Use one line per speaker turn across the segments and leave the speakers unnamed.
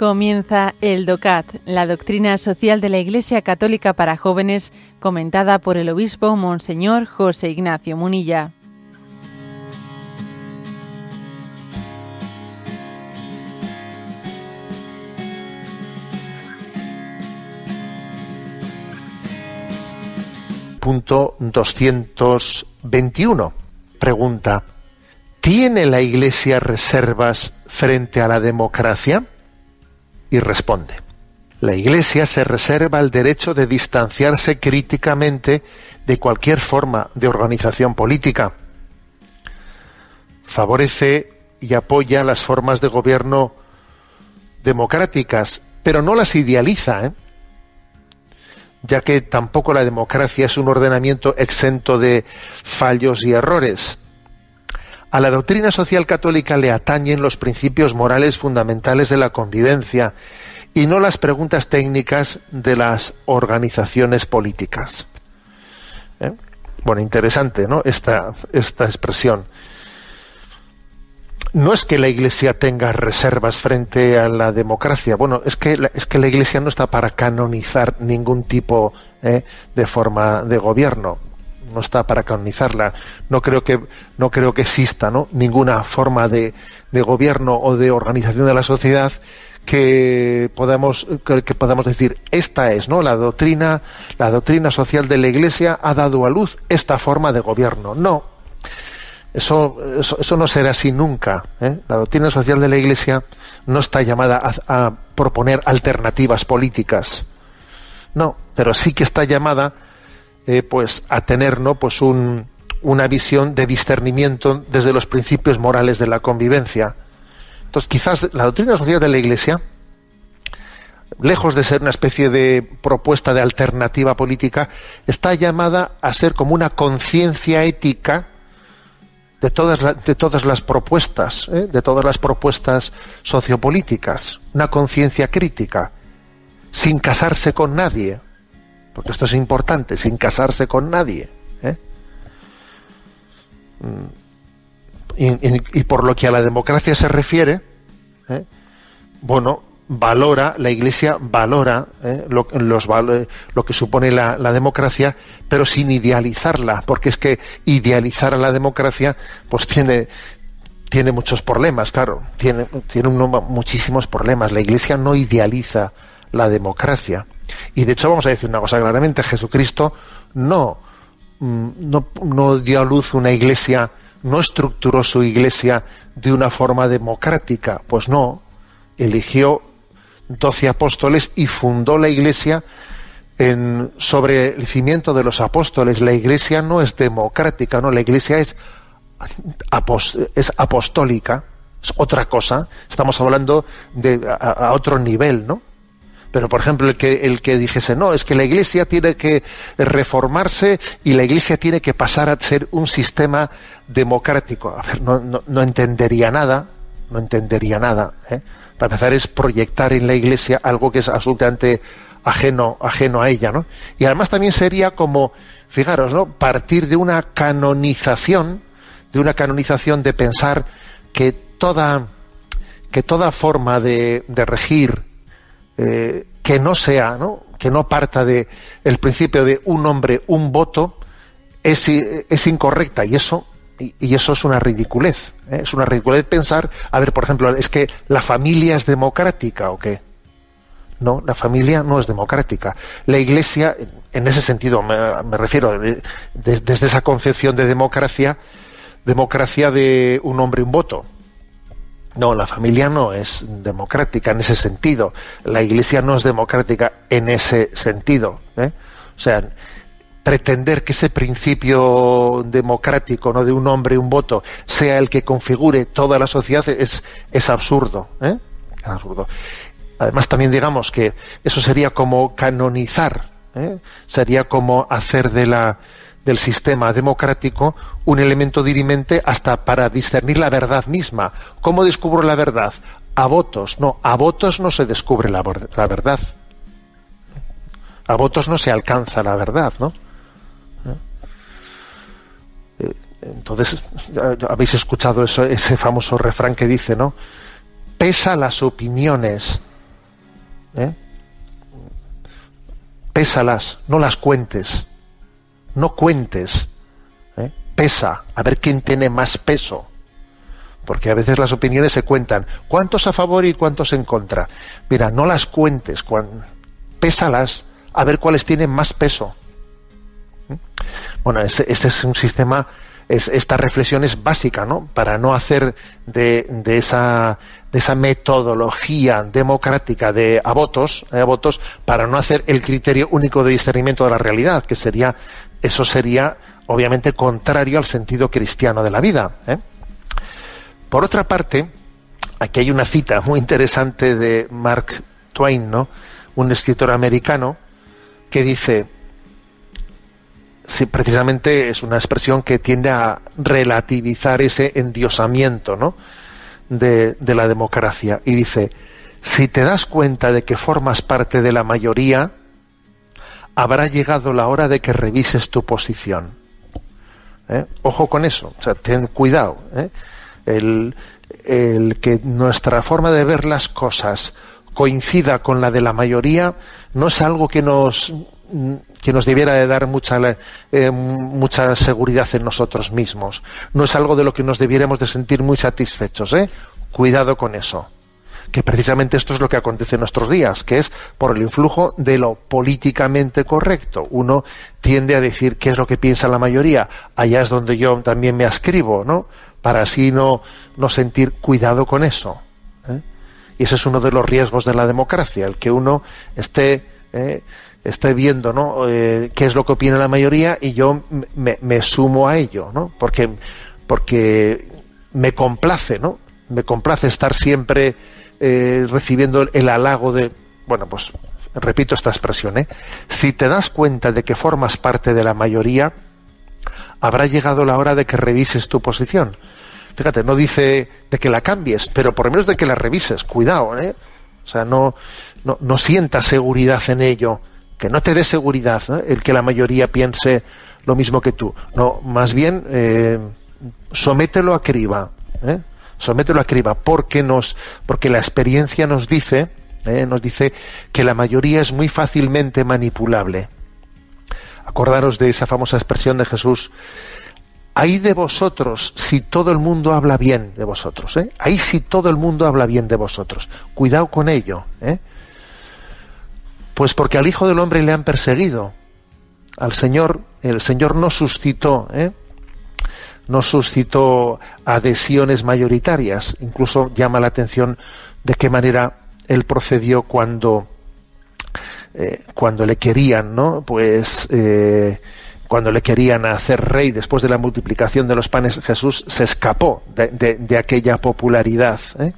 Comienza el DOCAT, la doctrina social de la Iglesia Católica para jóvenes, comentada por el obispo Monseñor José Ignacio Munilla.
Punto 221. Pregunta. ¿Tiene la Iglesia reservas frente a la democracia? Y responde. La Iglesia se reserva el derecho de distanciarse críticamente de cualquier forma de organización política. Favorece y apoya las formas de gobierno democráticas, pero no las idealiza, ¿eh? ya que tampoco la democracia es un ordenamiento exento de fallos y errores. A la doctrina social católica le atañen los principios morales fundamentales de la convivencia y no las preguntas técnicas de las organizaciones políticas. ¿Eh? Bueno, interesante, ¿no? Esta, esta expresión. No es que la Iglesia tenga reservas frente a la democracia. Bueno, es que la, es que la Iglesia no está para canonizar ningún tipo ¿eh? de forma de gobierno no está para canonizarla. No creo que, no creo que exista ¿no? ninguna forma de, de gobierno o de organización de la sociedad que podamos que podamos decir esta es no la doctrina la doctrina social de la Iglesia ha dado a luz esta forma de gobierno no eso eso, no será así nunca ¿eh? la doctrina social de la Iglesia no está llamada a, a proponer alternativas políticas no pero sí que está llamada eh, pues a tener ¿no? pues una visión de discernimiento desde los principios morales de la convivencia. Entonces, quizás la doctrina social de la Iglesia, lejos de ser una especie de propuesta de alternativa política, está llamada a ser como una conciencia ética de todas, de todas las propuestas, ¿eh? de todas las propuestas sociopolíticas, una conciencia crítica, sin casarse con nadie, porque esto es importante, sin casarse con nadie. ¿eh? Mm. Y, por lo que a la democracia se refiere, ¿eh? bueno, valora, la Iglesia valora ¿eh? lo, los, lo, que supone la, democracia, pero sin idealizarla, porque es que idealizar a la democracia, pues tiene, tiene muchos problemas, claro, tiene, tiene muchísimos problemas. La Iglesia no idealiza la democracia. Y de hecho vamos a decir una cosa claramente, Jesucristo no, mm, no, no dio a luz una iglesia, no estructuró su iglesia de una forma democrática, pues no, eligió doce apóstoles y fundó la iglesia en, sobre el cimiento de los apóstoles. La iglesia no es democrática, no, la iglesia es, es apostólica, es otra cosa. Estamos hablando de a otro nivel, ¿no? Pero, por ejemplo, el que, el que dijese, no, es que la Iglesia tiene que reformarse y la Iglesia tiene que pasar a ser un sistema democrático. A ver, no, no, entendería nada, no entendería nada. ¿eh? Para empezar es proyectar en la Iglesia algo que es absolutamente ajeno, ajeno a ella, ¿no? Y además también sería como, fijaros, ¿no? Partir de una canonización, de una canonización de pensar que toda, que toda forma de, de regir eh, que no sea, ¿no? que no parta de el principio de un hombre, un voto, es, es incorrecta y eso y, eso es una ridiculez. ¿eh? Es una ridiculez pensar, a ver, por ejemplo, es que la familia es democrática o qué. No, la familia no es democrática. La Iglesia, en ese sentido, me, refiero, desde esa concepción de democracia, democracia de un hombre, un voto. No, la familia no es democrática en ese sentido. La Iglesia no es democrática en ese sentido. ¿eh? O sea, pretender que ese principio democrático, no de un hombre y un voto, sea el que configure toda la sociedad es, es absurdo. ¿eh? absurdo. Además, también digamos que eso sería como canonizar, ¿eh? sería como hacer de la del sistema democrático un elemento dirimente hasta para discernir la verdad misma. ¿Cómo descubro la verdad? A votos. No, a votos no se descubre la, verdad. A votos no se alcanza la verdad, ¿no? Eh, entonces, habéis escuchado eso, ese famoso refrán que dice, ¿no? Pesa las opiniones, ¿eh? pésalas, no las cuentes, no cuentes, ¿eh? pesa, a ver quién tiene más peso, porque a veces las opiniones se cuentan, cuántos a favor y cuántos en contra. Mira, no las cuentes, pésalas, a ver cuáles tienen más peso. ¿Mm? Bueno, este, este, es un sistema, es, esta reflexión es básica, ¿no? Para no hacer de, de, esa, de esa metodología democrática de a votos, votos, para no hacer el criterio único de discernimiento de la realidad, que sería, eso sería obviamente contrario al sentido cristiano de la vida. ¿eh? Por otra parte, aquí hay una cita muy interesante de Mark Twain, ¿no? un escritor americano, que dice, sí, precisamente es una expresión que tiende a relativizar ese endiosamiento ¿no? de, de la democracia. Y dice, si te das cuenta de que formas parte de la mayoría, habrá llegado la hora de que revises tu posición. ¿Eh? Ojo con eso, o sea, ten cuidado. ¿eh? El, el, que nuestra forma de ver las cosas coincida con la de la mayoría no es algo que nos que nos debiera de dar mucha eh, mucha seguridad en nosotros mismos no es algo de lo que nos debiéramos de sentir muy satisfechos ¿eh? cuidado con eso que precisamente esto es lo que acontece en nuestros días, que es por el influjo de lo políticamente correcto. Uno tiende a decir qué es lo que piensa la mayoría, allá es donde yo también me ascribo, ¿no? Para así no, no sentir cuidado con eso. ¿eh? Y ese es uno de los riesgos de la democracia, el que uno esté, ¿eh? Esté viendo ¿no? Eh, qué es lo que opina la mayoría y yo me, me sumo a ello, ¿no? Porque, porque me complace, ¿no? Me complace estar siempre eh, recibiendo el, halago de, bueno, pues repito esta expresión, ¿eh? si te das cuenta de que formas parte de la mayoría, habrá llegado la hora de que revises tu posición. Fíjate, no dice de que la cambies, pero por lo menos de que la revises. Cuidado, ¿eh? O sea, no, no, no sientas seguridad en ello, que no te dé seguridad el que la mayoría piense lo mismo que tú. No, más bien, eh, somételo a criba. ¿eh? somételo a criba, porque nos, porque la experiencia nos dice, eh, nos dice que la mayoría es muy fácilmente manipulable. Acordaros de esa famosa expresión de Jesús, ahí de vosotros si todo el mundo habla bien de vosotros, ¿eh? ahí si todo el mundo habla bien de vosotros, cuidado con ello, ¿eh? Pues porque al Hijo del Hombre le han perseguido, al Señor, el Señor no suscitó, ¿eh? no suscitó adhesiones mayoritarias. Incluso llama la atención de qué manera él procedió cuando, eh, cuando le querían, ¿no? Pues eh, cuando le querían hacer rey después de la multiplicación de los panes, Jesús se escapó de, aquella popularidad. ¿eh?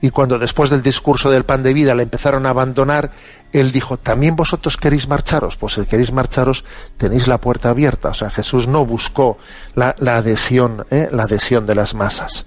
Y cuando después del discurso del pan de vida le empezaron a abandonar, él dijo, ¿también vosotros queréis marcharos? Pues si queréis marcharos, tenéis la puerta abierta. O sea, Jesús no buscó la, adhesión, ¿eh? la adhesión de las masas.